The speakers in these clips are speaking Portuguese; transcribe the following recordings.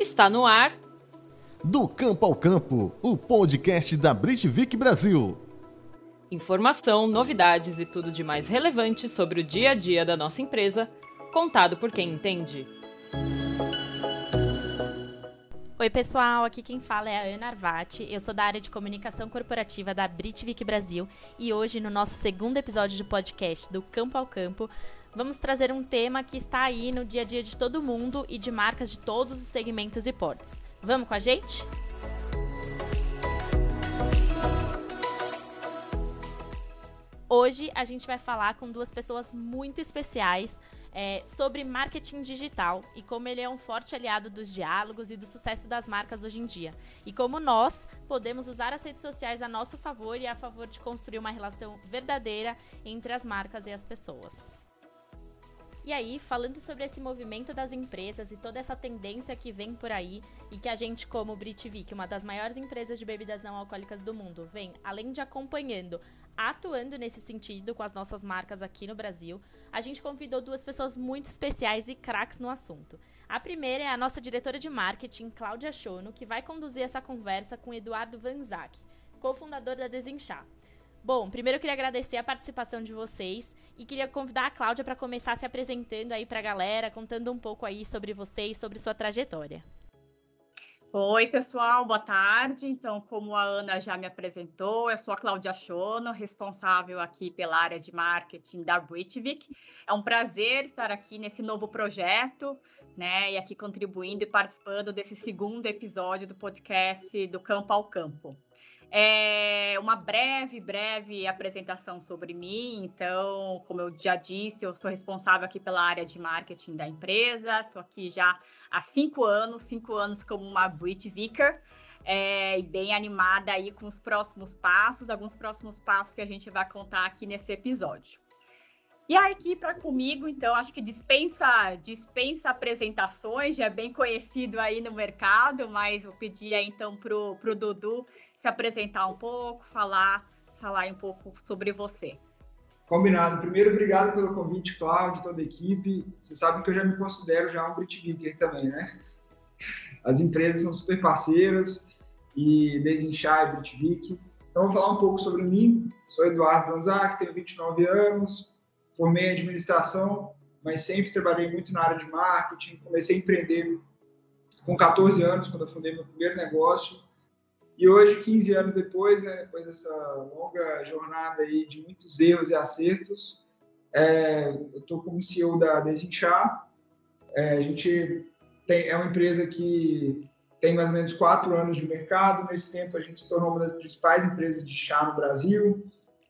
Está no ar. Do Campo ao Campo, o podcast da Britvik Brasil. Informação, novidades e tudo de mais relevante sobre o dia a dia da nossa empresa, contado por quem entende. Oi, pessoal, aqui quem fala é a Ana Arvati. Eu sou da área de comunicação corporativa da Britvik Brasil e hoje, no nosso segundo episódio do podcast do Campo ao Campo, vamos trazer um tema que está aí no dia a dia de todo mundo e de marcas de todos os segmentos e portes. Vamos com a gente? Hoje a gente vai falar com duas pessoas muito especiais é, sobre marketing digital e como ele é um forte aliado dos diálogos e do sucesso das marcas hoje em dia. E como nós podemos usar as redes sociais a nosso favor e a favor de construir uma relação verdadeira entre as marcas e as pessoas. E aí, falando sobre esse movimento das empresas e toda essa tendência que vem por aí e que a gente, como Britvik, uma das maiores empresas de bebidas não alcoólicas do mundo, vem, além de acompanhando, atuando nesse sentido com as nossas marcas aqui no Brasil, a gente convidou duas pessoas muito especiais e craques no assunto. A primeira é a nossa diretora de marketing, Cláudia Chono, que vai conduzir essa conversa com Eduardo Vanzac, cofundador da Desinchar. Bom, primeiro eu queria agradecer a participação de vocês e queria convidar a Cláudia para começar se apresentando aí para a galera, contando um pouco aí sobre vocês, sobre sua trajetória. Oi, pessoal, boa tarde. Então, como a Ana já me apresentou, eu sou a Cláudia Chono, responsável aqui pela área de marketing da Britvik. É um prazer estar aqui nesse novo projeto, né, e aqui contribuindo e participando desse segundo episódio do podcast do Campo ao Campo. É uma breve, breve apresentação sobre mim. Então, como eu já disse, eu sou responsável aqui pela área de marketing da empresa. Estou aqui já há cinco anos, cinco anos como uma Brit Vicar. É, e bem animada aí com os próximos passos, alguns próximos passos que a gente vai contar aqui nesse episódio. E a equipe é comigo, então acho que dispensa dispensa apresentações, já é bem conhecido aí no mercado, mas eu pedi aí então para o Dudu se apresentar um pouco, falar, falar um pouco sobre você. Combinado. Primeiro, obrigado pelo convite, Cláudio, toda a equipe. Você sabe que eu já me considero já um Britvicker também, né? As empresas são super parceiras e Desinchar e Britvik. Então, vou falar um pouco sobre mim. Sou Eduardo Gonzac, tenho 29 anos, formei administração, mas sempre trabalhei muito na área de marketing. Comecei a empreender com 14 anos, quando eu fundei meu primeiro negócio. E hoje, 15 anos depois, né, depois dessa longa jornada aí de muitos erros e acertos, é, eu estou como CEO da Desinchar. É, a gente tem, é uma empresa que tem mais ou menos quatro anos de mercado. Nesse tempo, a gente se tornou uma das principais empresas de chá no Brasil.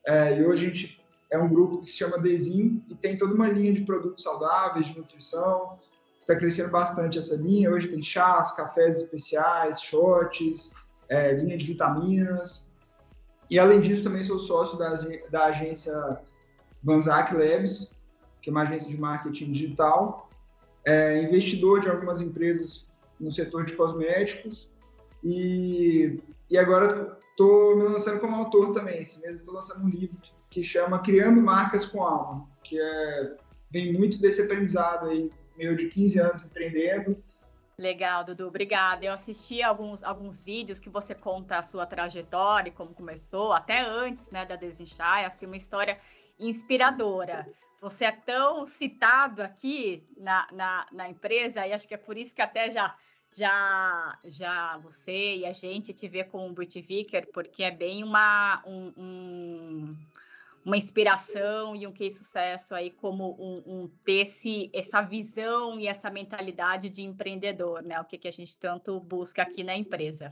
É, e hoje a gente é um grupo que se chama Desin e tem toda uma linha de produtos saudáveis, de nutrição. Está crescendo bastante essa linha. Hoje tem chás, cafés especiais, shots, é, linha de vitaminas. E além disso, também sou sócio da, da agência Banzac Labs, que é uma agência de marketing digital, é, investidor de algumas empresas no setor de cosméticos e, e agora estou me lançando como autor também. Esse mês estou lançando um livro chama Criando Marcas com Alma, que é, vem muito desse aprendizado aí, meu de 15 anos empreendendo Legal, Dudu, obrigada. Eu assisti alguns, alguns vídeos que você conta a sua trajetória, como começou, até antes né, da Desinchar, é assim, uma história inspiradora. Você é tão citado aqui na, na, na empresa, e acho que é por isso que até já já já você e a gente te vê com o Brit Vicker, porque é bem uma um, um uma inspiração e um case sucesso aí como um, um ter esse, essa visão e essa mentalidade de empreendedor, né? O que, que a gente tanto busca aqui na empresa.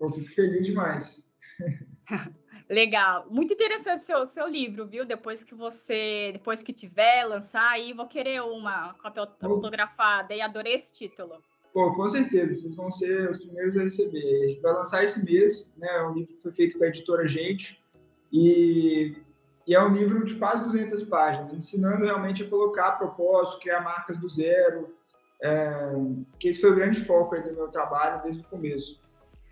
Eu fico feliz demais. Legal, muito interessante seu seu livro, viu? Depois que você, depois que tiver lançar aí, vou querer uma cópia autografada e adorei esse título. Pô, com certeza, vocês vão ser os primeiros a receber. A gente vai lançar esse mês, né? É um livro que foi feito com a editora Gente e e é um livro de quase 200 páginas, ensinando realmente a colocar propósito, criar marcas do zero, é, que esse foi o grande foco do meu trabalho desde o começo.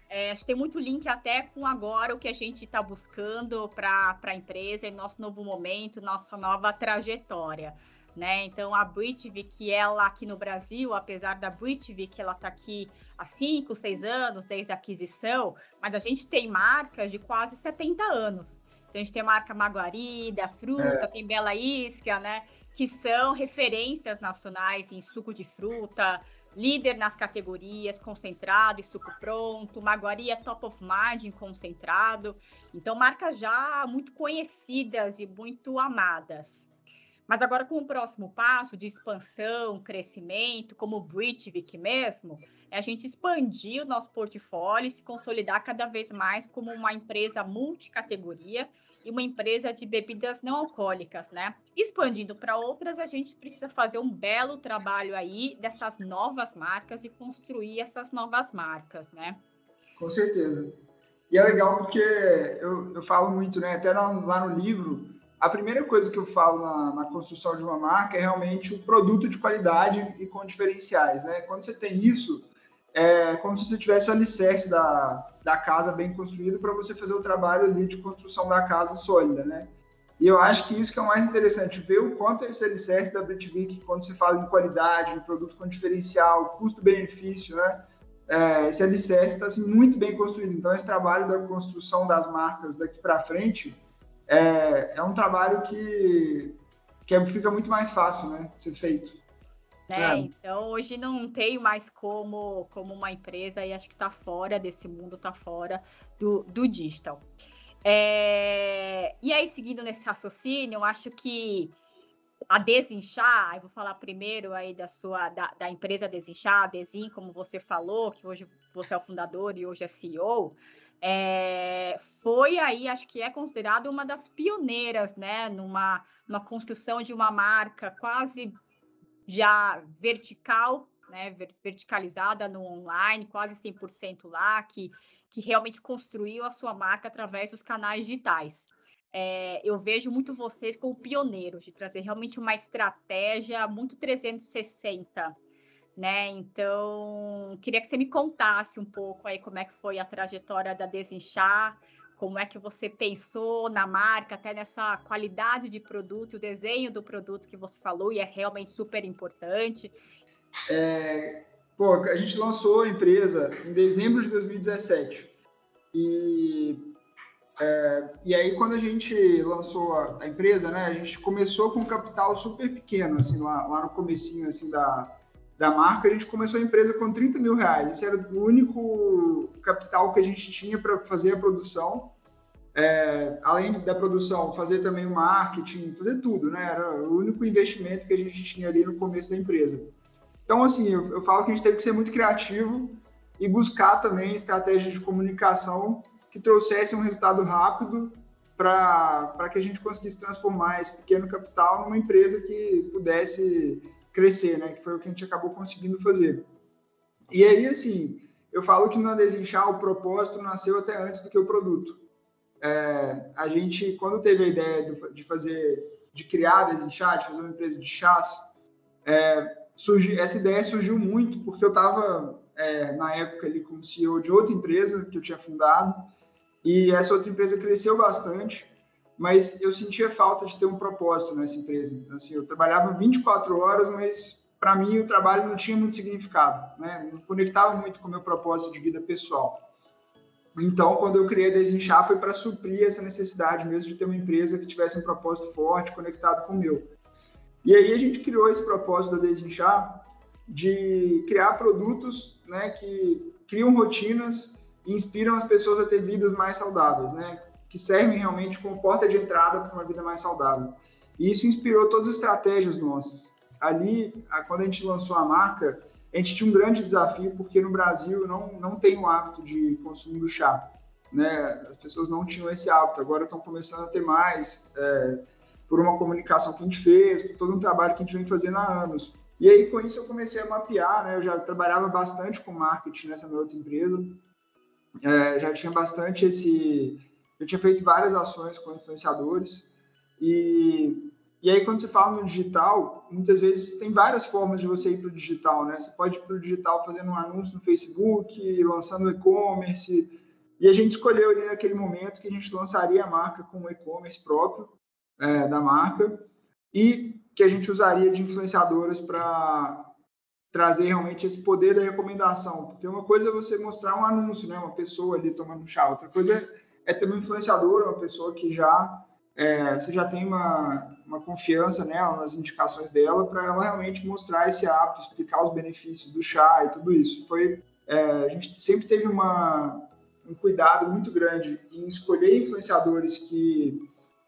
É, acho que tem muito link até com agora o que a gente está buscando para a empresa, nosso novo momento, nossa nova trajetória. né? Então a Britvik, ela aqui no Brasil, apesar da Britvik, ela está aqui há 5, 6 anos desde a aquisição, mas a gente tem marcas de quase 70 anos. Então a gente tem a marca Maguarida, Fruta, é. tem Bela Isca, né? Que são referências nacionais em suco de fruta, líder nas categorias concentrado e suco pronto, Maguari é top of mind em concentrado. Então, marcas já muito conhecidas e muito amadas. Mas agora com o próximo passo de expansão, crescimento, como o Britvik mesmo, é a gente expandir o nosso portfólio e se consolidar cada vez mais como uma empresa multicategoria e uma empresa de bebidas não alcoólicas, né? Expandindo para outras, a gente precisa fazer um belo trabalho aí dessas novas marcas e construir essas novas marcas, né? Com certeza. E é legal porque eu, eu falo muito, né? Até lá, lá no livro, a primeira coisa que eu falo na, na, construção de uma marca é realmente o produto de qualidade e com diferenciais, né? Quando você tem isso, é como se você tivesse o alicerce da, da casa bem construído para você fazer o trabalho ali de construção da casa sólida, né? E eu acho que isso que é o mais interessante, ver o quanto esse alicerce da Britvik, quando você fala em qualidade, em produto com diferencial, custo-benefício, né? É, esse alicerce está assim, muito bem construído. Então, esse trabalho da construção das marcas daqui para frente é, é um trabalho que, que fica muito mais fácil né, de ser feito. Né? É. Então hoje não tenho mais como, como uma empresa e acho que está fora desse mundo, está fora do, do digital. É... E aí, seguindo nesse raciocínio, eu acho que a Desinchar, eu vou falar primeiro aí da sua da, da empresa Desinchar, a Desin, como você falou, que hoje você é o fundador e hoje é CEO, é, foi aí, acho que é considerado uma das pioneiras, né, numa, numa construção de uma marca quase já vertical, né, verticalizada no online, quase 100% lá, que, que realmente construiu a sua marca através dos canais digitais. É, eu vejo muito vocês como pioneiros de trazer realmente uma estratégia muito 360, né? Então, queria que você me contasse um pouco aí como é que foi a trajetória da Desinchar, como é que você pensou na marca, até nessa qualidade de produto, o desenho do produto que você falou, e é realmente super importante. É, pô, a gente lançou a empresa em dezembro de 2017. E, é, e aí, quando a gente lançou a, a, empresa, né, a gente começou com um capital super pequeno, assim, lá, lá no comecinho, assim, da, da marca, a gente começou a empresa com 30 mil reais. Esse era o único capital que a gente tinha para fazer a produção. É, além da produção, fazer também o marketing, fazer tudo, né? Era o único investimento que a gente tinha ali no começo da empresa. Então, assim, eu, eu falo que a gente teve que ser muito criativo e buscar também estratégias de comunicação que trouxessem um resultado rápido para que a gente conseguisse transformar esse pequeno capital numa empresa que pudesse crescer, né? Que foi o que a gente acabou conseguindo fazer. E aí, assim, eu falo que na Desinchar o propósito nasceu até antes do que o produto. É, a gente, quando teve a ideia de fazer, de criar a Desinchar, de fazer uma empresa de chás, é, essa ideia surgiu muito porque eu estava, é, na época, ali como CEO de outra empresa que eu tinha fundado, e essa outra empresa cresceu bastante, mas eu sentia falta de ter um propósito nessa empresa. Assim, eu trabalhava 24 horas, mas para mim o trabalho não tinha muito significado, né? Não conectava muito com o meu propósito de vida pessoal. Então, quando eu criei a Desinchar, foi para suprir essa necessidade mesmo de ter uma empresa que tivesse um propósito forte, conectado com o meu. E aí a gente criou esse propósito da Desinchar de criar produtos né, que criam rotinas e inspiram as pessoas a ter vidas mais saudáveis, né? Que servem realmente como porta de entrada para uma vida mais saudável. E isso inspirou todas as estratégias nossas. Ali, quando a gente lançou a marca, a gente tinha um grande desafio, porque no Brasil não, não tem o hábito de consumo do chá. Né? As pessoas não tinham esse hábito, agora estão começando a ter mais, é, por uma comunicação que a gente fez, por todo um trabalho que a gente vem fazendo há anos. E aí, com isso, eu comecei a mapear, né? Eu já trabalhava bastante com marketing nessa minha outra empresa, é, já tinha bastante esse, eu tinha feito várias ações com influenciadores e, e aí quando você fala no digital, muitas vezes tem várias formas de você ir para o digital, né? Você pode ir para o digital fazendo um anúncio no Facebook, lançando e-commerce, e a gente escolheu ali naquele momento que a gente lançaria a marca com o e-commerce próprio é, da marca e que a gente usaria de influenciadoras para trazer realmente esse poder da recomendação. Porque uma coisa é você mostrar um anúncio, né? uma pessoa ali tomando chá, outra coisa é ter um influenciador, uma pessoa que já é, você já tem uma, uma confiança nela, nas indicações dela, para ela realmente mostrar esse hábito, explicar os benefícios do chá e tudo isso. Foi, é, a gente sempre teve uma, um cuidado muito grande em escolher influenciadores que,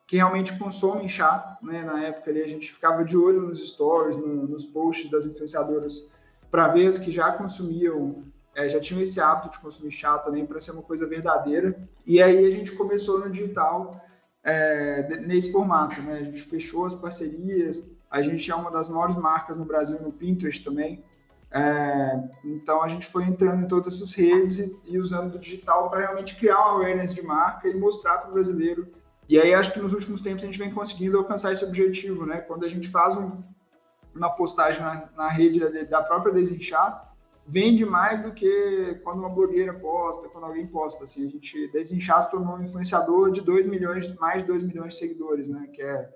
que realmente consomem chá. Né? Na época ali, a gente ficava de olho nos stories, no, nos posts das influenciadoras, para ver as que já consumiam, é, já tinham esse hábito de consumir chá também, para ser uma coisa verdadeira. E aí a gente começou no digital é, nesse formato. Né? A gente fechou as parcerias, a gente é uma das maiores marcas no Brasil no Pinterest também. É, então a gente foi entrando em todas essas redes e, e usando o digital para realmente criar uma awareness de marca e mostrar para o brasileiro. E aí acho que nos últimos tempos a gente vem conseguindo alcançar esse objetivo, né? Quando a gente faz um, uma postagem na, na rede da, da própria Desinchar, vende mais do que quando uma blogueira posta, quando alguém posta. Assim, a gente Desinchar se tornou um influenciador de 2 milhões, mais de 2 milhões de seguidores, né? Que é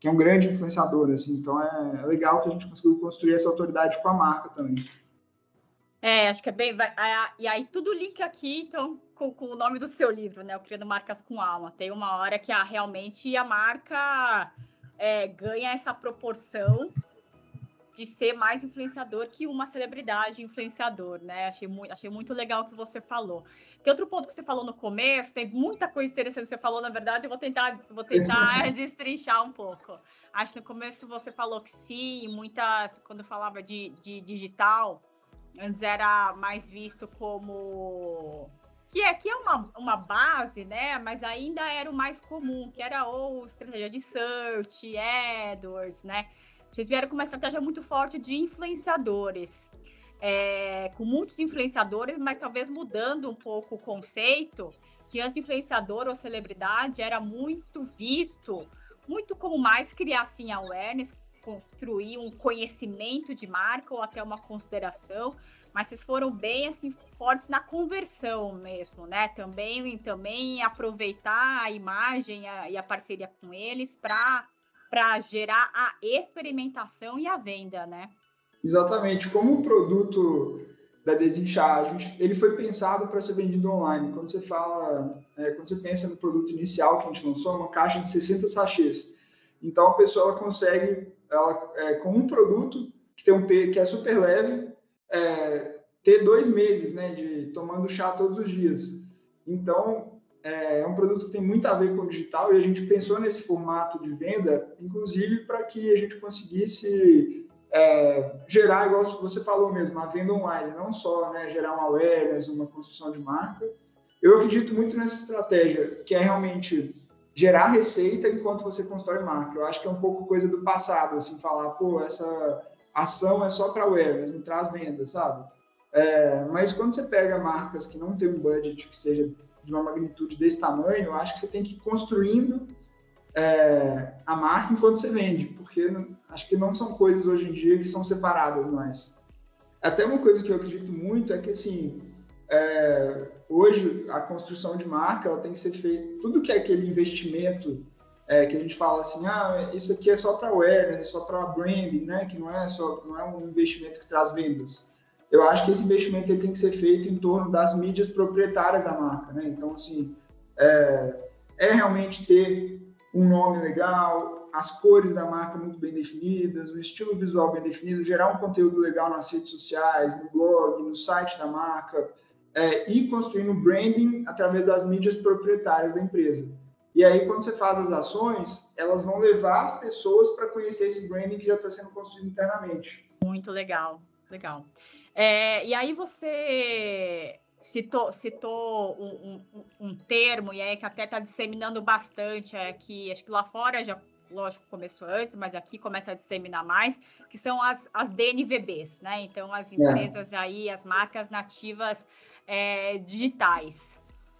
que é um grande influenciador, assim. Então é, legal que a gente conseguiu construir essa autoridade com a marca também. É, acho que é bem. Vai, e aí tudo link aqui, então, com, com, o nome do seu livro, né? O Criando Marcas com Alma. Tem uma hora que a, realmente a marca é, ganha essa proporção de ser mais influenciador que uma celebridade influenciador, né? Achei muito, achei muito legal o que você falou. Que outro ponto que você falou no começo, tem muita coisa interessante que você falou, na verdade, eu vou tentar, vou tentar destrinchar um pouco. Acho que no começo você falou que sim, muitas, quando falava de, de digital, antes era mais visto como que é, que é uma, uma base, né? Mas ainda era o mais comum, que era ou estratégia de search, AdWords, né? Vocês vieram com uma estratégia muito forte de influenciadores. É, com muitos influenciadores, mas talvez mudando um pouco o conceito, que antes influenciador ou celebridade era muito visto, muito como mais criar assim awareness, construir um conhecimento de marca ou até uma consideração, mas vocês foram bem assim fortes na conversão mesmo, né? Também também aproveitar a imagem a, e a parceria com eles para para gerar a experimentação e a venda, né? Exatamente. Como o produto da Desinchar, ele foi pensado para ser vendido online. Quando você fala, é, quando você pensa no produto inicial que a gente lançou, é uma caixa de 60 sachês. Então a pessoa consegue, ela, é, com um produto que tem um que é super leve, é, ter dois meses, né, de tomando chá todos os dias. Então é, é um produto que tem muito a ver com o digital e a gente pensou nesse formato de venda, inclusive para que a gente conseguisse é, gerar, igual você falou mesmo, a venda online, não só né, gerar um awareness, uma construção de marca. Eu acredito muito nessa estratégia, que é realmente gerar receita enquanto você constrói marca. Eu acho que é um pouco coisa do passado, assim, falar, pô, essa ação é só para awareness, não traz venda, sabe? É, mas quando você pega marcas que não tem um budget que seja de uma magnitude desse tamanho, eu acho que você tem que ir construindo é, a marca enquanto você vende, porque acho que não são coisas hoje em dia que são separadas mais. Até uma coisa que eu acredito muito é que, assim, é, hoje a construção de marca ela tem que ser feita, tudo que é aquele investimento é, que a gente fala assim, ah, isso aqui é só para awareness, é só para branding, né, que não é só não é um investimento que traz vendas eu acho que esse investimento ele tem que ser feito em torno das mídias proprietárias da marca, né? Então, assim, é, é realmente ter um nome legal, as cores da marca muito bem definidas, o estilo visual bem definido, gerar um conteúdo legal nas redes sociais, no blog, no site da marca, é, e construindo branding através das mídias proprietárias da empresa. E aí, quando você faz as ações, elas vão levar as pessoas para conhecer esse branding que já está sendo construído internamente. Muito legal, legal. É, e aí você citou, citou um, um, um, termo, e aí que até está disseminando bastante, é que acho que lá fora já, lógico, começou antes, mas aqui começa a disseminar mais, que são as, as DNVBs, né? Então, as é. empresas é. aí, as marcas nativas é, digitais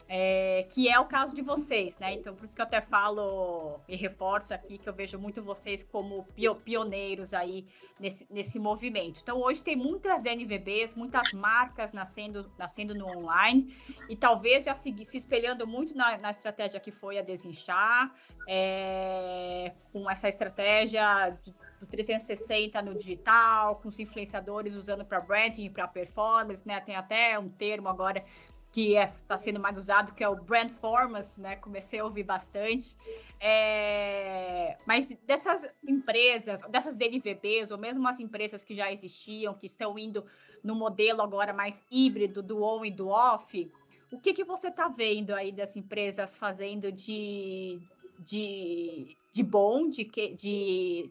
é, que é o caso de vocês, né? Então, por isso que eu até falo e reforço aqui que eu vejo muito vocês como pioneiros aí nesse, nesse movimento. Então, hoje tem muitas DNVBs, muitas marcas nascendo, nascendo no online e talvez já se, se espelhando muito na, na, estratégia que foi a Desinchar, é, com essa estratégia de do 360 no digital, com os influenciadores usando para branding e para performance, né? Tem até um termo agora que está é, tá sendo mais usado, que é o brand performance, né? Comecei a ouvir bastante. É, mas dessas empresas, dessas DNVBs, ou mesmo as empresas que já existiam, que estão indo no modelo agora mais híbrido do on e do off, o que, que você está vendo aí das empresas fazendo de, de, de bom, de, de,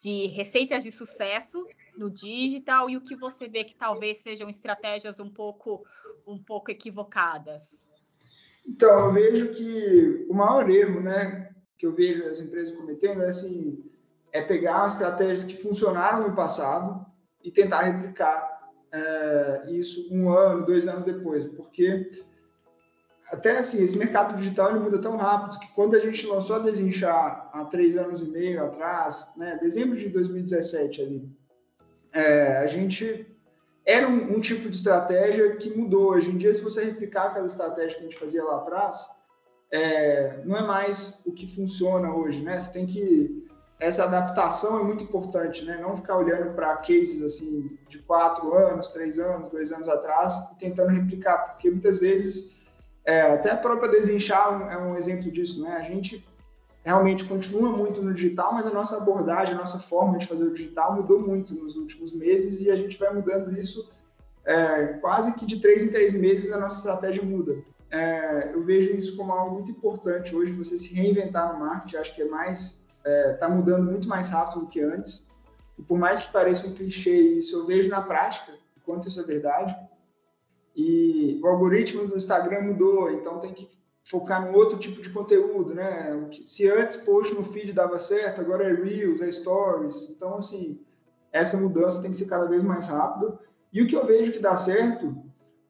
de receitas de sucesso no digital e o que você vê que talvez sejam estratégias um pouco, um pouco equivocadas? Então, eu vejo que o maior erro, né, que eu vejo as empresas cometendo é assim, é pegar estratégias que funcionaram no passado e tentar replicar é, isso um ano, dois anos depois, porque até assim, esse mercado digital ele muda tão rápido que quando a gente lançou a Desinchar há três anos e meio atrás, né, dezembro de 2017 ali, é, a gente era um, um, tipo de estratégia que mudou. Hoje em dia, se você replicar aquela estratégia que a gente fazia lá atrás, é, não é mais o que funciona hoje, né? Você tem que essa adaptação é muito importante, né? Não ficar olhando para cases assim de quatro anos, três anos, dois anos atrás e tentando replicar, porque muitas vezes é, até a própria Desinchar é um exemplo disso, né? A gente realmente continua muito no digital, mas a nossa abordagem, a nossa forma de fazer o digital mudou muito nos últimos meses e a gente vai mudando isso é, quase que de três em três meses a nossa estratégia muda. É, eu vejo isso como algo muito importante hoje, você se reinventar no marketing, acho que é mais, está é, mudando muito mais rápido do que antes. E por mais que pareça um clichê isso, eu vejo na prática quanto isso é verdade. E o algoritmo do Instagram mudou, então tem que focar num outro tipo de conteúdo, né? Se antes post no feed dava certo, agora é Reels, é Stories. Então, assim, essa mudança tem que ser cada vez mais rápida. E o que eu vejo que dá certo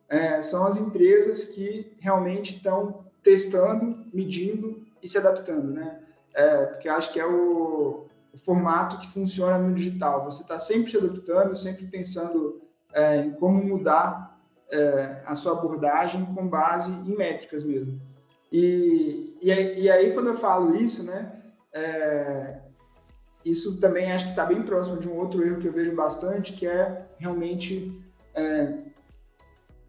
é, são as empresas que realmente estão testando, medindo e se adaptando, né? É, porque acho que é o, o, formato que funciona no digital. Você está sempre se adaptando, sempre pensando é, em como mudar é, a sua abordagem com base em métricas mesmo. E, e, e aí, quando eu falo isso, né, é, isso também acho que está bem próximo de um outro erro que eu vejo bastante, que é realmente é,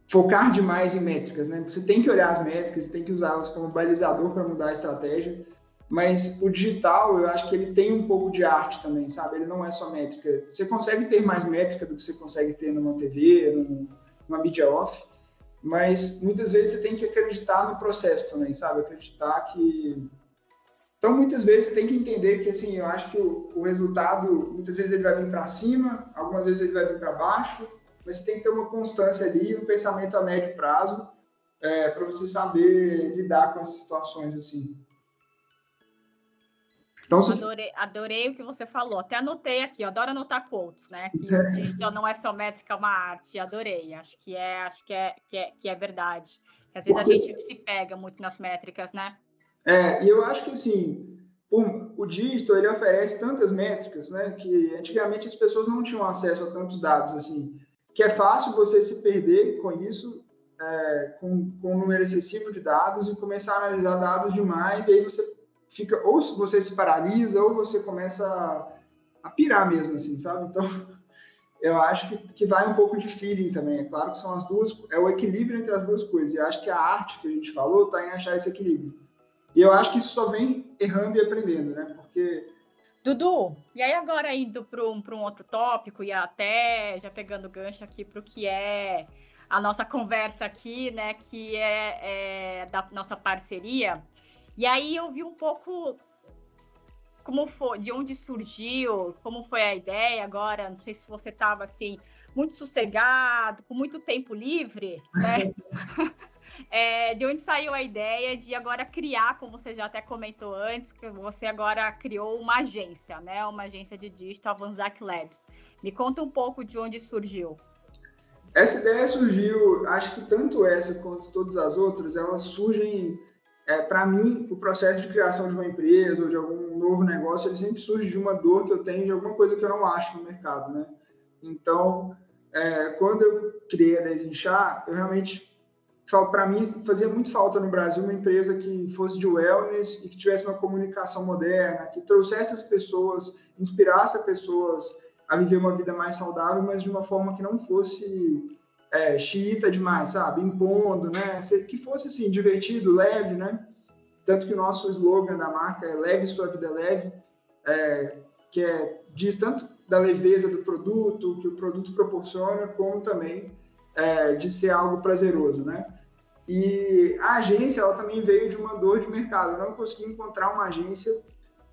focar demais em métricas. Né? Você tem que olhar as métricas, tem que usá-las como balizador para mudar a estratégia, mas o digital, eu acho que ele tem um pouco de arte também, sabe? Ele não é só métrica. Você consegue ter mais métrica do que você consegue ter numa TV, numa mídia off, mas muitas vezes você tem que acreditar no processo também, sabe? Acreditar que. Então, muitas vezes você tem que entender que, assim, eu acho que o, o resultado, muitas vezes ele vai vir para cima, algumas vezes ele vai vir para baixo, mas você tem que ter uma constância ali, um pensamento a médio prazo, é, para você saber lidar com essas situações, assim. Então, se... adorei, adorei o que você falou. Até anotei aqui, adoro anotar quotes, né? Que o digital não é só métrica, é uma arte. Adorei. Acho que é, acho que é, que é, que é verdade. Às vezes a gente se pega muito nas métricas, né? É, e eu acho que assim, o, o digital ele oferece tantas métricas, né? Que antigamente as pessoas não tinham acesso a tantos dados assim. Que é fácil você se perder com isso, é, com, com um número excessivo de dados e começar a analisar dados demais, e aí você fica ou você se paralisa ou você começa a, a pirar mesmo, assim, sabe? Então, eu acho que, que vai um pouco de feeling também. É claro que são as duas, é o equilíbrio entre as duas coisas. E eu acho que a arte que a gente falou está em achar esse equilíbrio. E eu acho que isso só vem errando e aprendendo, né? Porque Dudu, e aí agora indo para um, um outro tópico e até já pegando gancho aqui para o que é a nossa conversa aqui, né? Que é, é da nossa parceria. E aí eu vi um pouco como foi, de onde surgiu, como foi a ideia agora. Não sei se você estava assim muito sossegado, com muito tempo livre, né? é, de onde saiu a ideia de agora criar, como você já até comentou antes, que você agora criou uma agência, né? Uma agência de digital, Vanzac Labs. Me conta um pouco de onde surgiu. Essa ideia surgiu, acho que tanto essa quanto todas as outras, elas surgem é, para mim, o processo de criação de uma empresa ou de algum novo negócio, ele sempre surge de uma dor que eu tenho, de alguma coisa que eu não acho no mercado, né? Então, é, quando eu criei a Desinchar, eu realmente para mim fazia muito falta no Brasil uma empresa que fosse de wellness e que tivesse uma comunicação moderna, que trouxesse as pessoas, inspirasse as pessoas a viver uma vida mais saudável, mas de uma forma que não fosse é, xiita demais, sabe? Impondo, né? Que fosse assim, divertido, leve, né? Tanto que o nosso slogan da marca é Leve Sua Vida Leve, é, que é, diz tanto da leveza do produto, que o produto proporciona, como também é, de ser algo prazeroso, né? E a agência, ela também veio de uma dor de mercado. Eu não consegui encontrar uma agência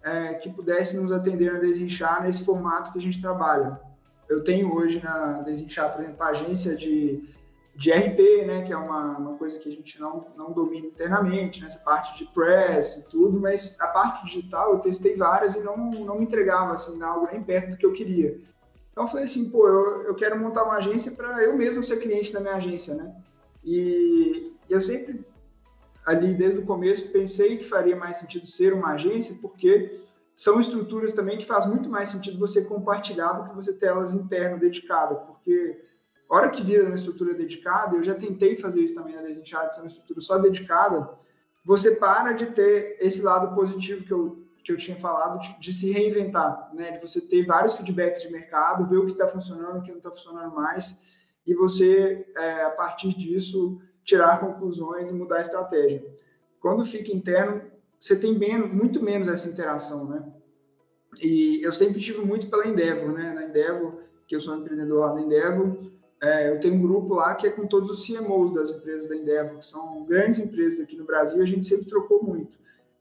é, que pudesse nos atender na Desinchar nesse formato que a gente trabalha. Eu tenho hoje na Desinchar, por exemplo, a agência de, de RP, né, que é uma, uma coisa que a gente não, não domina internamente, nessa parte de press e tudo, mas a parte digital eu testei várias e não, não me entregava assim, algo nem perto do que eu queria. Então eu falei assim, pô, eu, eu quero montar uma agência para eu mesmo ser cliente da minha agência, né? E, eu sempre, ali desde o começo, pensei que faria mais sentido ser uma agência, porque são estruturas também que faz muito mais sentido você compartilhar do que você ter elas interno, dedicada, porque a hora que vira uma estrutura dedicada, eu já tentei fazer isso também na Desenchado, ser uma estrutura só dedicada, você para de ter esse lado positivo que eu, que eu tinha falado, de, de se reinventar, né? de você ter vários feedbacks de mercado, ver o que está funcionando, o que não está funcionando mais, e você, é, a partir disso, tirar conclusões e mudar a estratégia. Quando fica interno, você tem bem, muito menos essa interação, né? E eu sempre tive muito pela Endeavor, né? Na Endeavor, que eu sou um empreendedor lá da Endeavor, é, eu tenho um grupo lá que é com todos os CMOs das empresas da Endeavor, que são grandes empresas aqui no Brasil, a gente sempre trocou muito.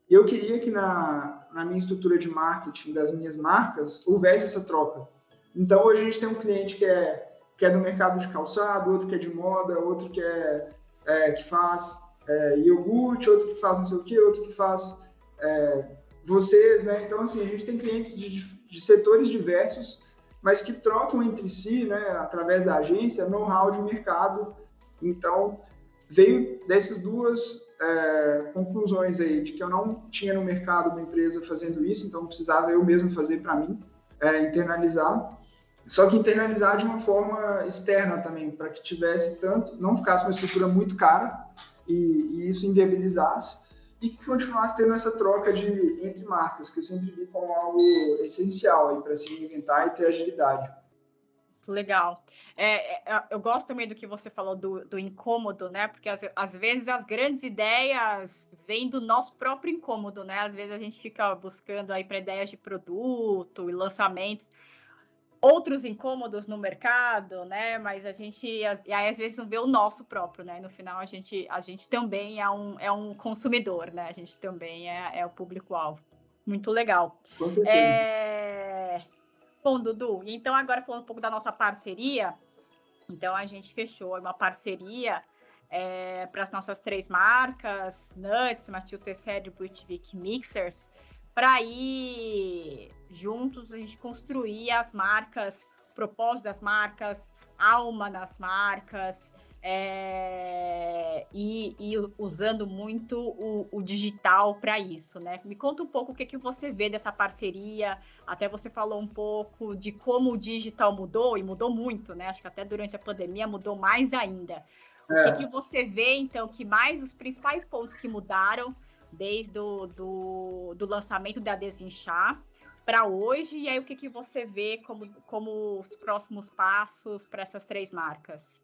E eu queria que na, na minha estrutura de marketing das minhas marcas houvesse essa troca. Então, hoje a gente tem um cliente que é, que é do mercado de calçado, outro que é de moda, outro que é é, que faz é, iogurte, outro que faz não sei o que, outro que faz é, vocês, né? Então, assim, a gente tem clientes de, de setores diversos, mas que trocam entre si, né, através da agência, know-how de mercado. Então, veio dessas duas é, conclusões aí, de que eu não tinha no mercado uma empresa fazendo isso, então precisava eu mesmo fazer para mim, é, internalizar. Só que internalizar de uma forma externa também, para que tivesse tanto, não ficasse uma estrutura muito cara e, e, isso inviabilizasse e que continuasse tendo essa troca de entre marcas, que eu sempre vi como algo essencial para se reinventar e ter agilidade. Legal. É, é, eu gosto também do que você falou do, do incômodo, né? Porque às, às, vezes as grandes ideias vêm do nosso próprio incômodo, né? Às vezes a gente fica buscando aí para ideias de produto e lançamentos outros incômodos no mercado, né? Mas a gente e aí às vezes não vê o nosso próprio, né? No final a gente a gente também é um, é um consumidor, né? A gente também é, é o público-alvo. Muito legal. É... Bom, Dudu, então agora falando um pouco da nossa parceria, então a gente fechou uma parceria é, para as nossas três marcas, Nuts, Matilda Terceiro e Buitvik Mixers, para ir juntos a gente construir as marcas, o propósito das marcas, alma das marcas, é, e, e, usando muito o, o digital para isso, né? Me conta um pouco o que, que você vê dessa parceria, até você falou um pouco de como o digital mudou, e mudou muito, né? Acho que até durante a pandemia mudou mais ainda. O é. que, que você vê, então, que mais os principais pontos que mudaram desde o do, do lançamento da Desinchar para hoje, e aí o que, que você vê como, como os próximos passos para essas três marcas?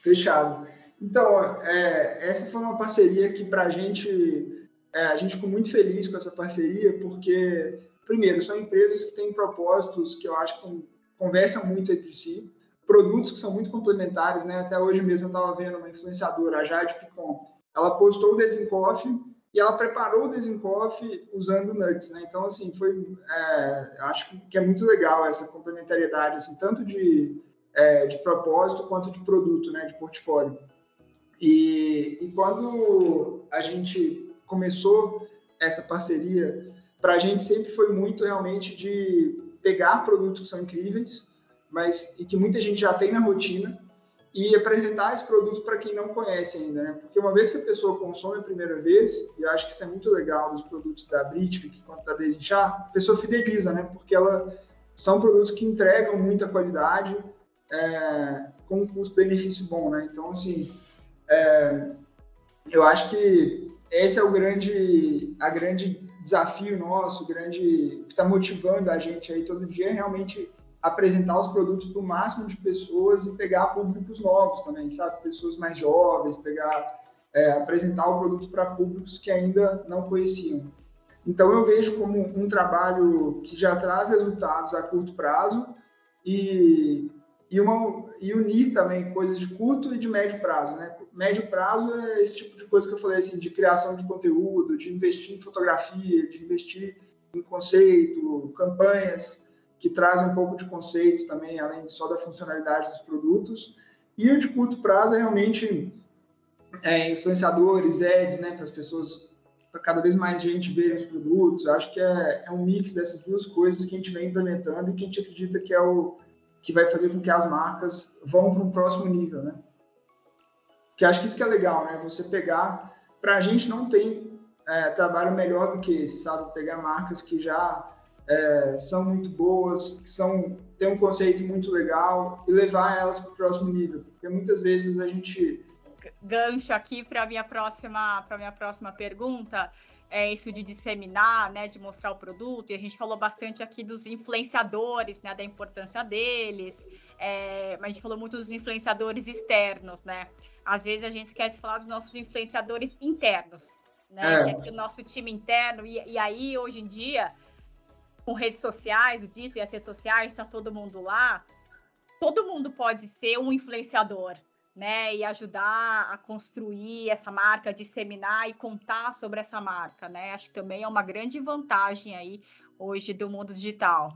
Fechado. Então, é, essa foi uma parceria que para a gente, é, a gente ficou muito feliz com essa parceria, porque, primeiro, são empresas que têm propósitos que eu acho que conversam muito entre si, produtos que são muito complementares, né? Até hoje mesmo eu estava vendo uma influenciadora, a Jade Picon, ela postou o Desencoffee e ela preparou o Desencoff usando Nuts, né? Então, assim, foi, é, acho que é muito legal essa complementariedade, assim, tanto de, é, de propósito quanto de produto, né, de portfólio. E, e quando a gente começou essa parceria, para a gente sempre foi muito realmente de pegar produtos que são incríveis, mas e que muita gente já tem na rotina, e apresentar esse produto para quem não conhece ainda, né? Porque uma vez que a pessoa consome a primeira vez, e eu acho que isso é muito legal dos produtos da Britvic quanto da Desinchar, a pessoa fideliza, né? Porque ela são produtos que entregam muita qualidade é, com um custo-benefício bom, né? Então, assim, É, eu acho que esse é o grande, a grande desafio nosso, grande que está motivando a gente aí todo dia é realmente apresentar os produtos para o máximo de pessoas e pegar públicos novos também, sabe? Pessoas mais jovens, pegar, é, apresentar o produto para públicos que ainda não conheciam. Então eu vejo como um trabalho que já traz resultados a curto prazo e, e, uma, e unir também coisas de curto e de médio prazo, né? Médio prazo é esse tipo de coisa que eu falei assim, de criação de conteúdo, de investir em fotografia, de investir em conceito, campanhas que trazem um pouco de conceito também, além só da funcionalidade dos produtos. E o de curto prazo é realmente é, influenciadores, ads, né, para as pessoas, para cada vez mais gente verem os produtos. Eu acho que é, é um mix dessas duas coisas que a gente vem implementando e que a gente acredita que é o que vai fazer com que as marcas vão para um próximo nível, né? Que acho que isso que é legal, né? Você pegar, para a gente não tem é, trabalho melhor do que esse, sabe? Pegar marcas que já é, são muito boas, que são têm um conceito muito legal e levar elas para o próximo nível, porque muitas vezes a gente gancho aqui para minha próxima para minha próxima pergunta é isso de disseminar, né, de mostrar o produto. E a gente falou bastante aqui dos influenciadores, né, da importância deles. É, mas a gente falou muito dos influenciadores externos, né? Às vezes a gente esquece de falar dos nossos influenciadores internos, né? É. Que é o nosso time interno. E, e aí hoje em dia com redes sociais, o disso e as redes sociais, está todo mundo lá, todo mundo pode ser um influenciador, né? E ajudar a construir essa marca, disseminar e contar sobre essa marca, né? Acho que também é uma grande vantagem aí hoje do mundo digital.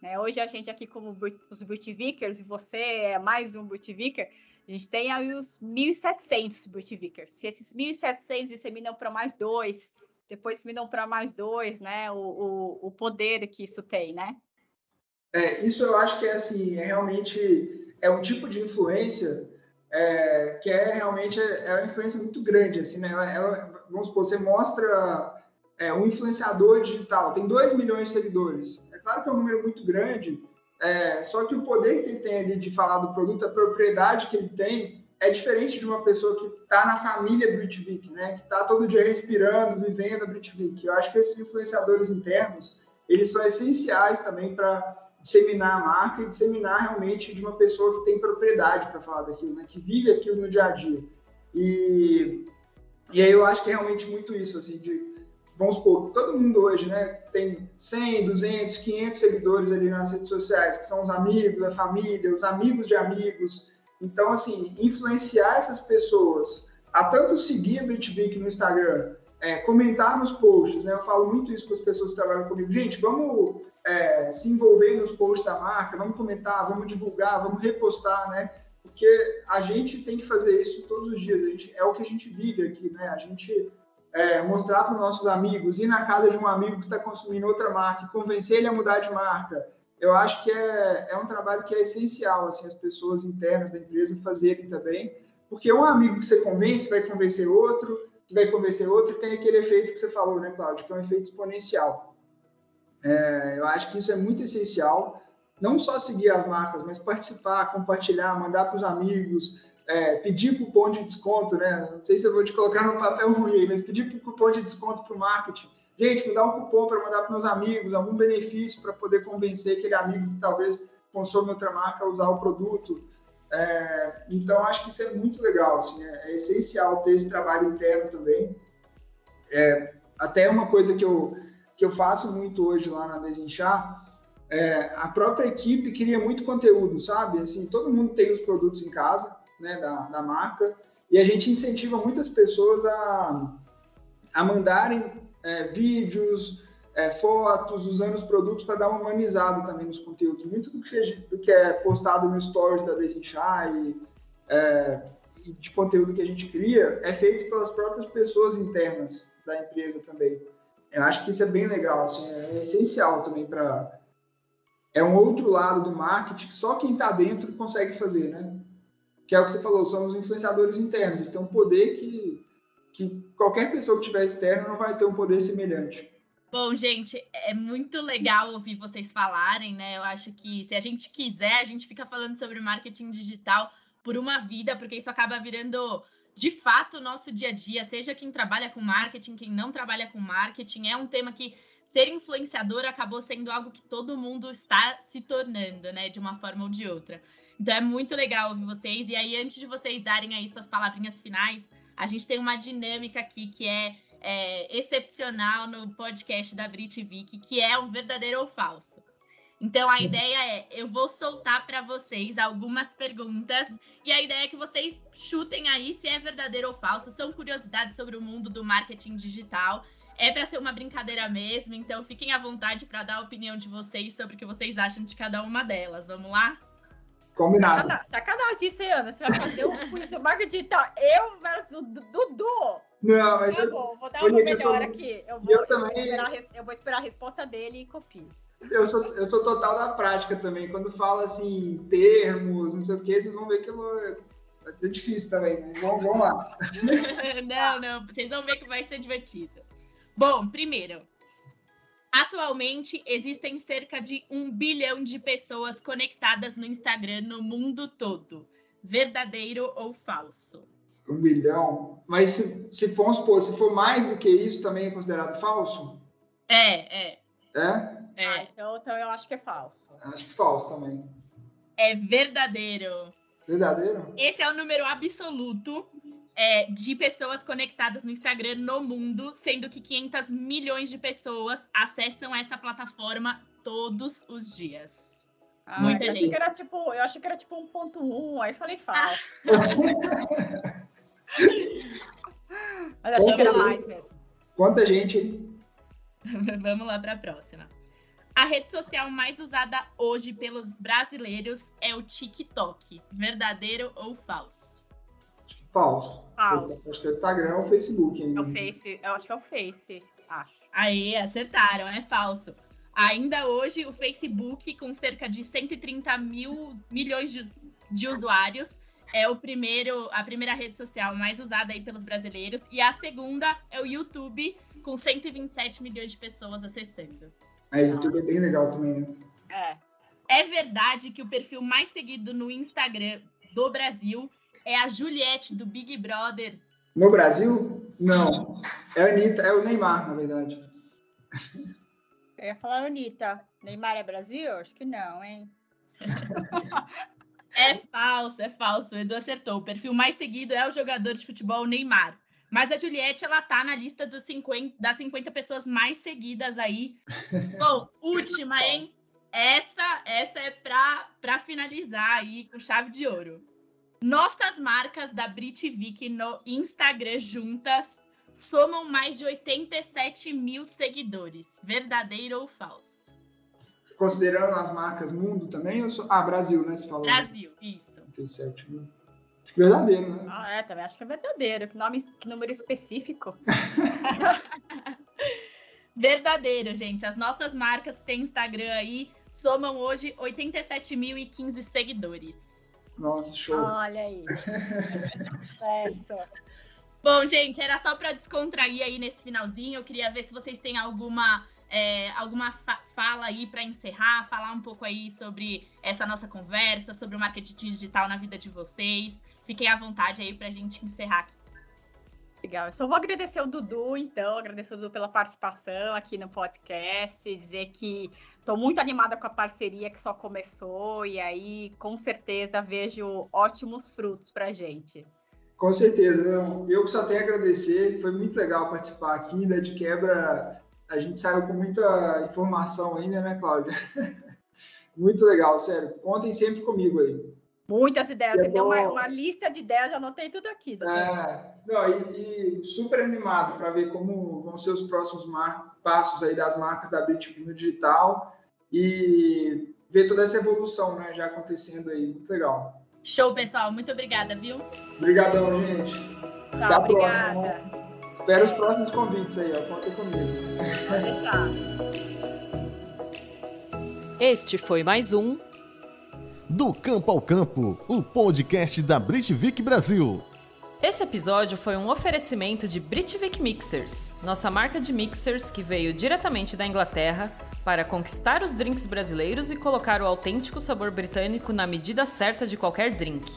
Né? Hoje a gente aqui como os Brutvikers, e você é mais um Brutviker, a gente tem aí os 1.700 Brutvikers. Se esses 1.700 disseminam para mais dois, depois dão para mais dois, né? O, o, o, poder que isso tem, né? É, isso eu acho que é assim, é realmente é um tipo de influência é, que é realmente é uma influência muito grande, assim, né? Ela, ela, vamos supor, você mostra é, um influenciador digital, tem 2 milhões de seguidores. É claro que é um número muito grande, é, só que o poder que ele tem ali de falar do produto, a propriedade que ele tem, é diferente de uma pessoa que está na família Britvik, né? Que está todo dia respirando, vivendo a Britvik. Eu acho que esses influenciadores internos, eles são essenciais também para disseminar a marca e disseminar realmente de uma pessoa que tem propriedade para falar daquilo, né? Que vive aquilo no dia a dia. E, e aí eu acho que é realmente muito isso, assim, de vamos supor, todo mundo hoje, né, tem 100, 200, 500 seguidores ali nas redes sociais, que são os amigos, a família, os amigos de amigos, então, assim, influenciar essas pessoas a tanto seguir a BitVic no Instagram, é, comentar nos posts, né? Eu falo muito isso com as pessoas que trabalham comigo. Gente, vamos é, se envolver nos posts da marca, vamos comentar, vamos divulgar, vamos repostar, né? Porque a gente tem que fazer isso todos os dias. A gente, é o que a gente vive aqui, né? A gente é, mostrar para os nossos amigos, ir na casa de um amigo que está consumindo outra marca, convencer ele a mudar de marca, eu acho que é, é um trabalho que é essencial, assim, as pessoas internas da empresa fazerem também, porque um amigo que você convence vai convencer outro, que vai convencer outro, e tem aquele efeito que você falou, né, Cláudio, que é um efeito exponencial. É, eu acho que isso é muito essencial, não só seguir as marcas, mas participar, compartilhar, mandar para os amigos, é, pedir cupom de desconto, né? Não sei se eu vou te colocar no papel ruim mas pedir cupom de desconto para o marketing Gente, me dá um cupom para mandar para meus amigos, algum benefício para poder convencer aquele amigo que talvez consome outra marca a usar o produto. É, então, acho que isso é muito legal, assim, é, é, essencial ter esse trabalho interno também. É, até uma coisa que eu, que eu faço muito hoje lá na Desinchar, é, a própria equipe cria muito conteúdo, sabe? Assim, todo mundo tem os produtos em casa, né, da, da marca, e a gente incentiva muitas pessoas a, a mandarem é, vídeos, é, fotos, usando os produtos para dar uma humanizada também nos conteúdos. Muito do que, do que é postado no stories da Desinchar e, é, e de conteúdo que a gente cria é feito pelas próprias pessoas internas da empresa também. Eu acho que isso é bem legal, assim, é essencial também para é um outro lado do marketing que só quem está dentro consegue fazer, né? Que é o que você falou, são os influenciadores internos. Eles têm um poder que que qualquer pessoa que tiver externa não vai ter um poder semelhante. Bom, gente, é muito legal ouvir vocês falarem, né? Eu acho que se a gente quiser, a gente fica falando sobre marketing digital por uma vida, porque isso acaba virando de fato, o nosso dia a dia, seja quem trabalha com marketing, quem não trabalha com marketing, é um tema que ter influenciador acabou sendo algo que todo mundo está se tornando, né, de uma forma ou de outra. Então é muito legal ouvir vocês. E aí, antes de vocês darem aí suas palavrinhas finais, a gente tem uma dinâmica aqui que é, é excepcional no podcast da Brit Vick, que é um verdadeiro ou falso. Então a ideia é, eu vou soltar para vocês algumas perguntas e a ideia é que vocês chutem aí se é verdadeiro ou falso. São curiosidades sobre o mundo do marketing digital. É para ser uma brincadeira mesmo, então fiquem à vontade para dar a opinião de vocês sobre o que vocês acham de cada uma delas. Vamos lá? Combinado. Sacanagem isso, Ana. Você vai fazer um quiz marketing digital. Eu versus Dudu. Não, mas eu, eu, vou, vou dar uma melhor sou... aqui. Eu vou, eu, eu, também... vou esperar, eu vou esperar a resposta dele e copio. Eu sou, eu sou total da prática também. Quando fala assim, termos, não sei o que, vocês vão ver que eu vou. Vai ser difícil também, mas vamos, vamos lá. não, não, vocês vão ver que vai ser divertido. Bom, primeiro, atualmente existem cerca de um bilhão de pessoas conectadas no Instagram no mundo todo. Verdadeiro ou falso? Um bilhão? Mas se, se for, supor, se for mais do que isso, também é considerado falso? É, é. É? É. Ah, então, então eu acho que é falso. Acho que falso também. É verdadeiro. Verdadeiro? Esse é o número absoluto é, de pessoas conectadas no Instagram no mundo, sendo que 500 milhões de pessoas acessam essa plataforma todos os dias. Ah, Muita eu gente. Achei que era tipo, eu achei que era tipo 1.1, aí falei falso. Mas achei que era mais mesmo. Quanta gente? Vamos lá para a próxima. A rede social mais usada hoje pelos brasileiros é o TikTok. Verdadeiro ou falso? Falso. Falso. Acho que é o Instagram ou o Facebook ainda. É o Face, eu acho que é o Face, acho. Aí, acertaram, é falso. Ainda hoje, o Facebook, com cerca de 130 mil milhões de, de usuários, é o primeiro, a primeira rede social mais usada aí pelos brasileiros. E a segunda é o YouTube, com 127 milhões de pessoas acessando. É, YouTube é bem legal também, né? É. É verdade que o perfil mais seguido no Instagram do Brasil é a Juliette do Big Brother. No Brasil? Não. É a Anitta, é o Neymar, na verdade. Eu ia falar Anitta. Neymar é Brasil? Acho que não, hein? é falso, é falso. O Edu acertou. O perfil mais seguido é o jogador de futebol Neymar. Mas a Juliette, ela tá na lista dos 50, das 50 pessoas mais seguidas aí. Bom, última, hein? Essa, essa é para finalizar aí com chave de ouro. Nossas marcas da Brit Vick no Instagram juntas somam mais de 87 mil seguidores. Verdadeiro ou falso? Considerando as marcas mundo também? Sou... Ah, Brasil, né? Você falou. Brasil, isso. 87 mil. Acho que é verdadeiro, né? Ah, é, também acho que é verdadeiro. Que, nome, que número específico. verdadeiro, gente. As nossas marcas que têm Instagram aí somam hoje 87.015 seguidores. Nossa, show. Olha aí. Sucesso. Bom, gente, era só para descontrair aí nesse finalzinho. Eu queria ver se vocês têm alguma é, alguma fa fala aí para encerrar, falar um pouco aí sobre essa nossa conversa, sobre o marketing digital na vida de vocês. Fiquem à vontade aí para a gente encerrar aqui. Legal. Eu só vou agradecer o Dudu, então, agradecer o Dudu pela participação aqui no podcast, dizer que estou muito animada com a parceria que só começou e aí, com certeza, vejo ótimos frutos para a gente. Com certeza. Eu só tenho a agradecer. Foi muito legal participar aqui, né? De quebra, a gente saiu com muita informação ainda, né, Cláudia? muito legal, sério. Contem sempre comigo aí. Muitas ideias. É Você tem uma, uma, lista de ideias, já anotei tudo aqui. Tá é, não, e, e, super animado para ver como vão ser os próximos passos aí das marcas da Bit no digital e ver toda essa evolução, né, já acontecendo aí. Muito legal. Show, pessoal. Muito obrigada, viu? Obrigadão, gente. Tá, Até a obrigada. próxima. Espero os próximos convites aí, ó. Conta comigo. Pode deixar. Este foi mais um do Campo ao Campo, o podcast da Britvik Brasil. Esse episódio foi um oferecimento de Britvik Mixers, nossa marca de mixers que veio diretamente da Inglaterra para conquistar os drinks brasileiros e colocar o autêntico sabor britânico na medida certa de qualquer drink.